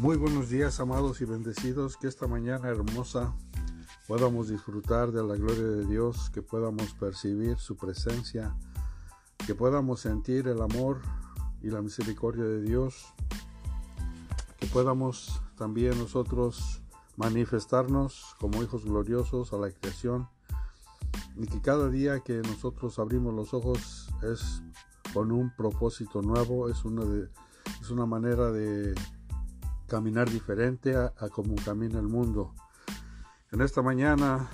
Muy buenos días, amados y bendecidos, que esta mañana hermosa podamos disfrutar de la gloria de Dios, que podamos percibir su presencia, que podamos sentir el amor y la misericordia de Dios, que podamos también nosotros manifestarnos como hijos gloriosos a la creación y que cada día que nosotros abrimos los ojos es con un propósito nuevo, es una, de, es una manera de caminar diferente a, como camina el mundo. En esta mañana,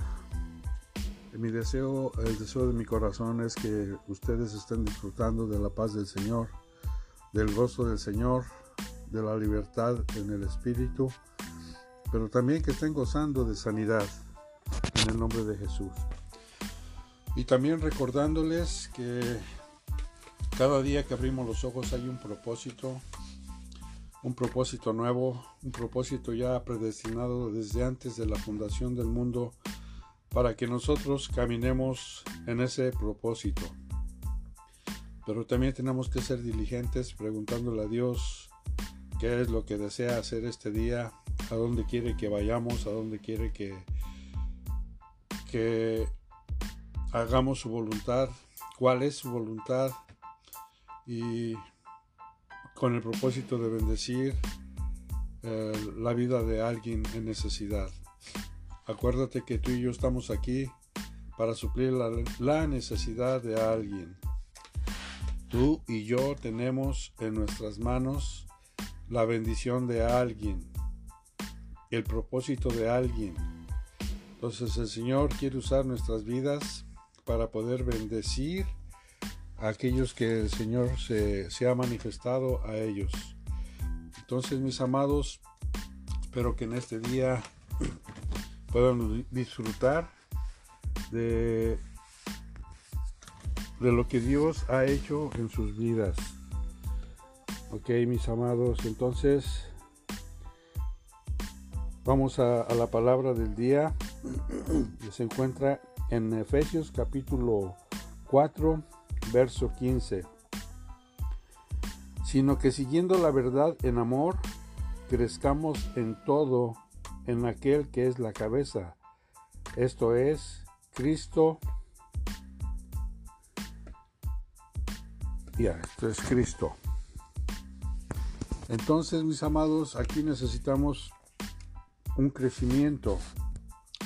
mi deseo, el deseo de mi corazón es que ustedes estén disfrutando de la paz del Señor, del gozo del Señor, de la libertad en el Espíritu, pero también que estén gozando de sanidad en el nombre de Jesús. Y también recordándoles que cada día que abrimos los ojos hay un propósito, un propósito nuevo, un propósito ya predestinado desde antes de la fundación del mundo para que nosotros caminemos en ese propósito. Pero también tenemos que ser diligentes preguntándole a Dios qué es lo que desea hacer este día, a dónde quiere que vayamos, a dónde quiere que, que hagamos su voluntad, cuál es su voluntad y con el propósito de bendecir eh, la vida de alguien en necesidad. Acuérdate que tú y yo estamos aquí para suplir la, la necesidad de alguien. Tú y yo tenemos en nuestras manos la bendición de alguien, el propósito de alguien. Entonces el Señor quiere usar nuestras vidas para poder bendecir aquellos que el Señor se, ha manifestado a ellos. Entonces, mis amados, espero que en este día puedan disfrutar de, de lo que Dios ha hecho en sus vidas. Ok, mis amados, entonces vamos a, a la palabra del día que se encuentra en Efesios capítulo 4 verso 15, sino que siguiendo la verdad en amor, crezcamos en todo en aquel que es la cabeza, esto es Cristo. Ya, esto es Cristo. Entonces, mis amados, aquí necesitamos un crecimiento.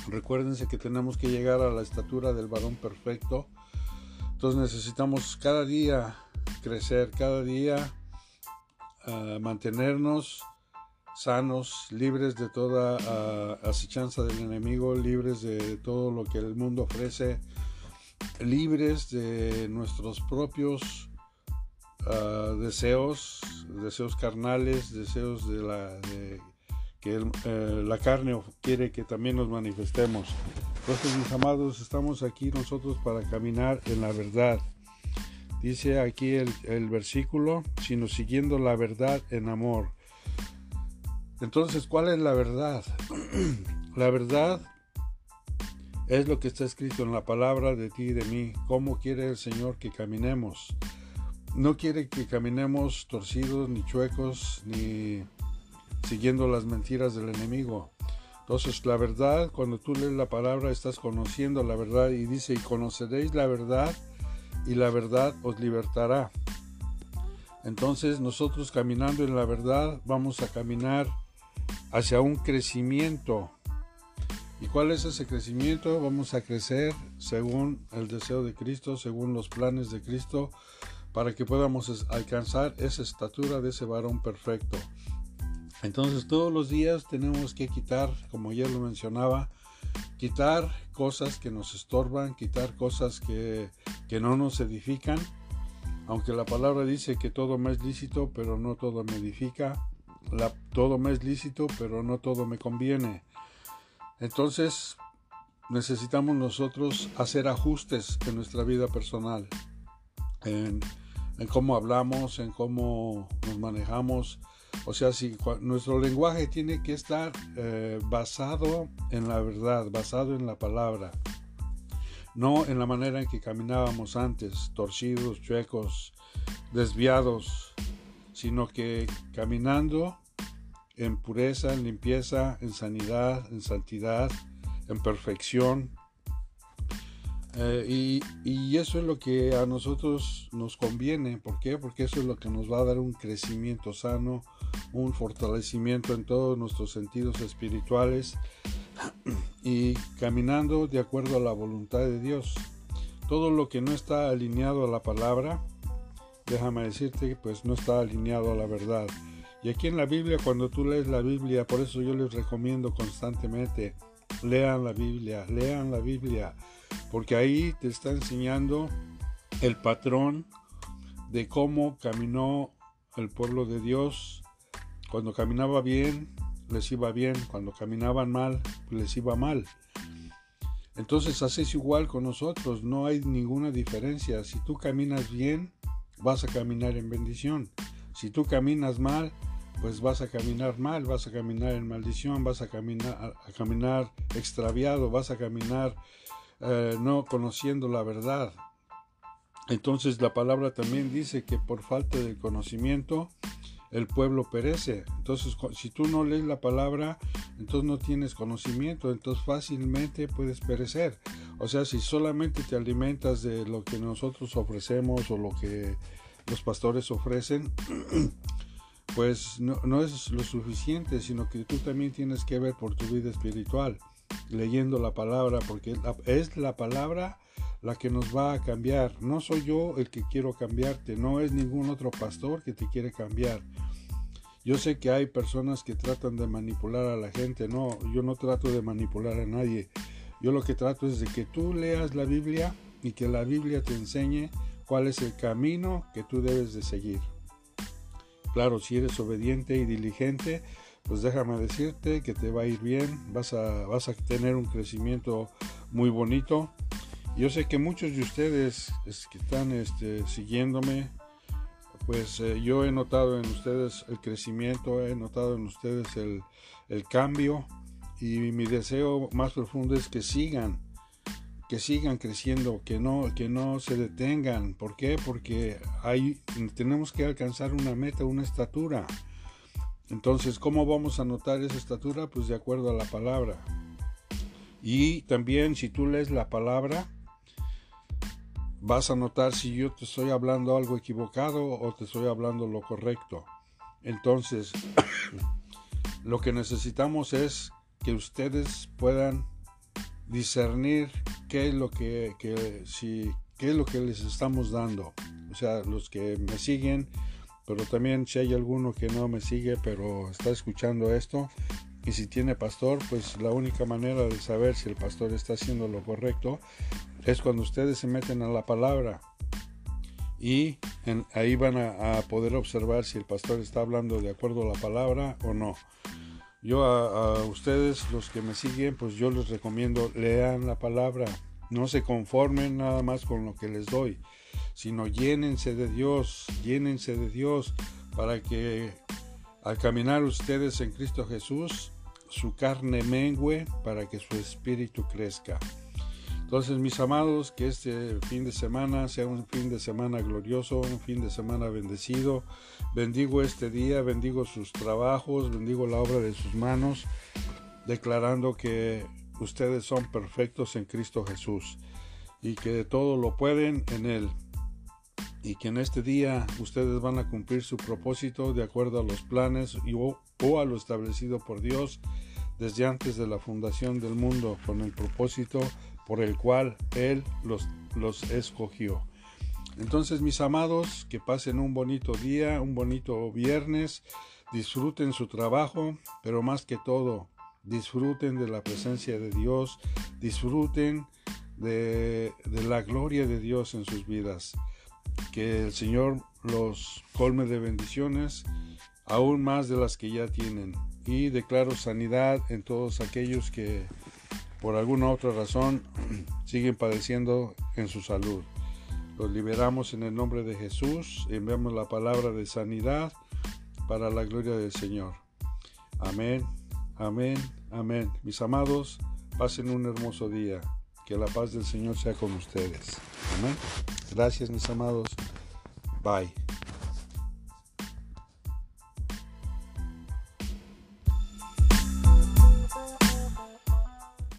Recuérdense que tenemos que llegar a la estatura del varón perfecto entonces necesitamos cada día crecer, cada día ah, mantenernos sanos, libres de toda uh, acechanza del enemigo, libres de todo lo que el mundo ofrece, libres de nuestros propios ah, deseos, deseos carnales, deseos de la que eh, la carne quiere que también nos manifestemos. Entonces, mis amados, estamos aquí nosotros para caminar en la verdad. Dice aquí el, el versículo, sino siguiendo la verdad en amor. Entonces, ¿cuál es la verdad? la verdad es lo que está escrito en la palabra de ti y de mí. ¿Cómo quiere el Señor que caminemos? No quiere que caminemos torcidos, ni chuecos, ni siguiendo las mentiras del enemigo. Entonces la verdad, cuando tú lees la palabra, estás conociendo la verdad y dice, y conoceréis la verdad y la verdad os libertará. Entonces nosotros caminando en la verdad vamos a caminar hacia un crecimiento. ¿Y cuál es ese crecimiento? Vamos a crecer según el deseo de Cristo, según los planes de Cristo, para que podamos alcanzar esa estatura de ese varón perfecto. Entonces todos los días tenemos que quitar, como ya lo mencionaba, quitar cosas que nos estorban, quitar cosas que, no nos edifican. Aunque la palabra dice que todo me es lícito, pero no todo me edifica. Todo me es lícito, pero no todo me conviene. Entonces necesitamos nosotros hacer ajustes en nuestra vida personal, en cómo hablamos, en cómo nos manejamos, o sea, si nuestro lenguaje tiene que estar eh, basado en la verdad, basado en la palabra, no en la manera en que caminábamos antes, torcidos, chuecos, desviados, sino que caminando en pureza, en limpieza, en sanidad, en santidad, en perfección. Eh, y, eso es lo que a nosotros nos conviene. ¿Por qué? Porque eso es lo que nos va a dar un crecimiento sano, un fortalecimiento en todos nuestros sentidos espirituales y caminando de acuerdo a la voluntad de Dios. Todo lo que no está alineado a la palabra, déjame decirte, pues no está alineado a la verdad. Y aquí en la Biblia, cuando tú lees la Biblia, por eso yo les recomiendo constantemente, lean la Biblia, lean la Biblia, porque ahí te está enseñando el patrón de cómo caminó el pueblo de Dios. Cuando caminaba bien, les iba bien, cuando caminaban mal, les iba mal. Entonces haces igual con nosotros, no hay ninguna diferencia. Si tú caminas bien, vas a caminar en bendición. Si tú caminas mal, pues vas a caminar mal, vas a caminar en maldición, vas a caminar, a caminar extraviado, vas a caminar eh, no conociendo la verdad. Entonces la palabra también dice que por falta de conocimiento el pueblo perece. Entonces si tú no lees la palabra, entonces no tienes conocimiento, entonces fácilmente puedes perecer. O sea, si solamente te alimentas de lo que nosotros ofrecemos o lo que los pastores ofrecen, pues no, no, es lo suficiente, sino que tú también tienes que ver por tu vida espiritual, leyendo la palabra, porque es la palabra la que nos va a cambiar. No soy yo el que quiero cambiarte, no es ningún otro pastor que te quiere cambiar. Yo sé que hay personas que tratan de manipular a la gente, no, yo no trato de manipular a nadie. Yo lo que trato es de que tú leas la Biblia y que la Biblia te enseñe cuál es el camino que tú debes de seguir. Claro, si eres obediente y diligente, pues déjame decirte que te va a ir bien, vas a, vas a tener un crecimiento muy bonito. Yo sé que muchos de ustedes que están este, siguiéndome, pues eh, yo he notado en ustedes el crecimiento, he notado en ustedes el, el cambio y mi deseo más profundo es que sigan que sigan creciendo, que no, que no se detengan. ¿Por qué? Porque hay, tenemos que alcanzar una meta, una estatura. Entonces, ¿cómo vamos a notar esa estatura? Pues de acuerdo a la palabra. Y también si tú lees la palabra, vas a notar si yo te estoy hablando algo equivocado o te estoy hablando lo correcto. Entonces, lo que necesitamos es que ustedes puedan discernir qué es lo que, qué es lo que les estamos dando. O sea, los que me siguen, pero también si hay alguno que no me sigue, pero está escuchando esto, y si tiene pastor, pues la única manera de saber si el pastor está haciendo lo correcto es cuando ustedes se meten a la palabra. Y ahí van a poder observar si el pastor está hablando de acuerdo a la palabra o no. Yo a, ustedes, los que me siguen, pues yo les recomiendo, lean la palabra, no se conformen nada más con lo que les doy, sino llénense de Dios, llénense de Dios para que al caminar ustedes en Cristo Jesús, su carne mengue para que su espíritu crezca. Entonces, mis amados, que este fin de semana sea un fin de semana glorioso, un fin de semana bendecido. Bendigo este día, bendigo sus trabajos, bendigo la obra de sus manos, declarando que ustedes son perfectos en Cristo Jesús y que todo lo pueden en Él. Y que en este día ustedes van a cumplir su propósito de acuerdo a los planes y, o, o a lo establecido por Dios desde antes de la fundación del mundo con el propósito por el cual Él los, los escogió. Entonces, mis amados, que pasen un bonito día, un bonito viernes, disfruten su trabajo, pero más que todo, disfruten de la presencia de Dios, disfruten de, de, la gloria de Dios en sus vidas. Que el Señor los colme de bendiciones, aún más de las que ya tienen. Y declaro sanidad en todos aquellos que por alguna otra razón siguen padeciendo en su salud. Los liberamos en el nombre de Jesús, enviamos la palabra de sanidad para la gloria del Señor. Amén, amén, amén. Mis amados, pasen un hermoso día. Que la paz del Señor sea con ustedes. Amén. Gracias, mis amados. Bye.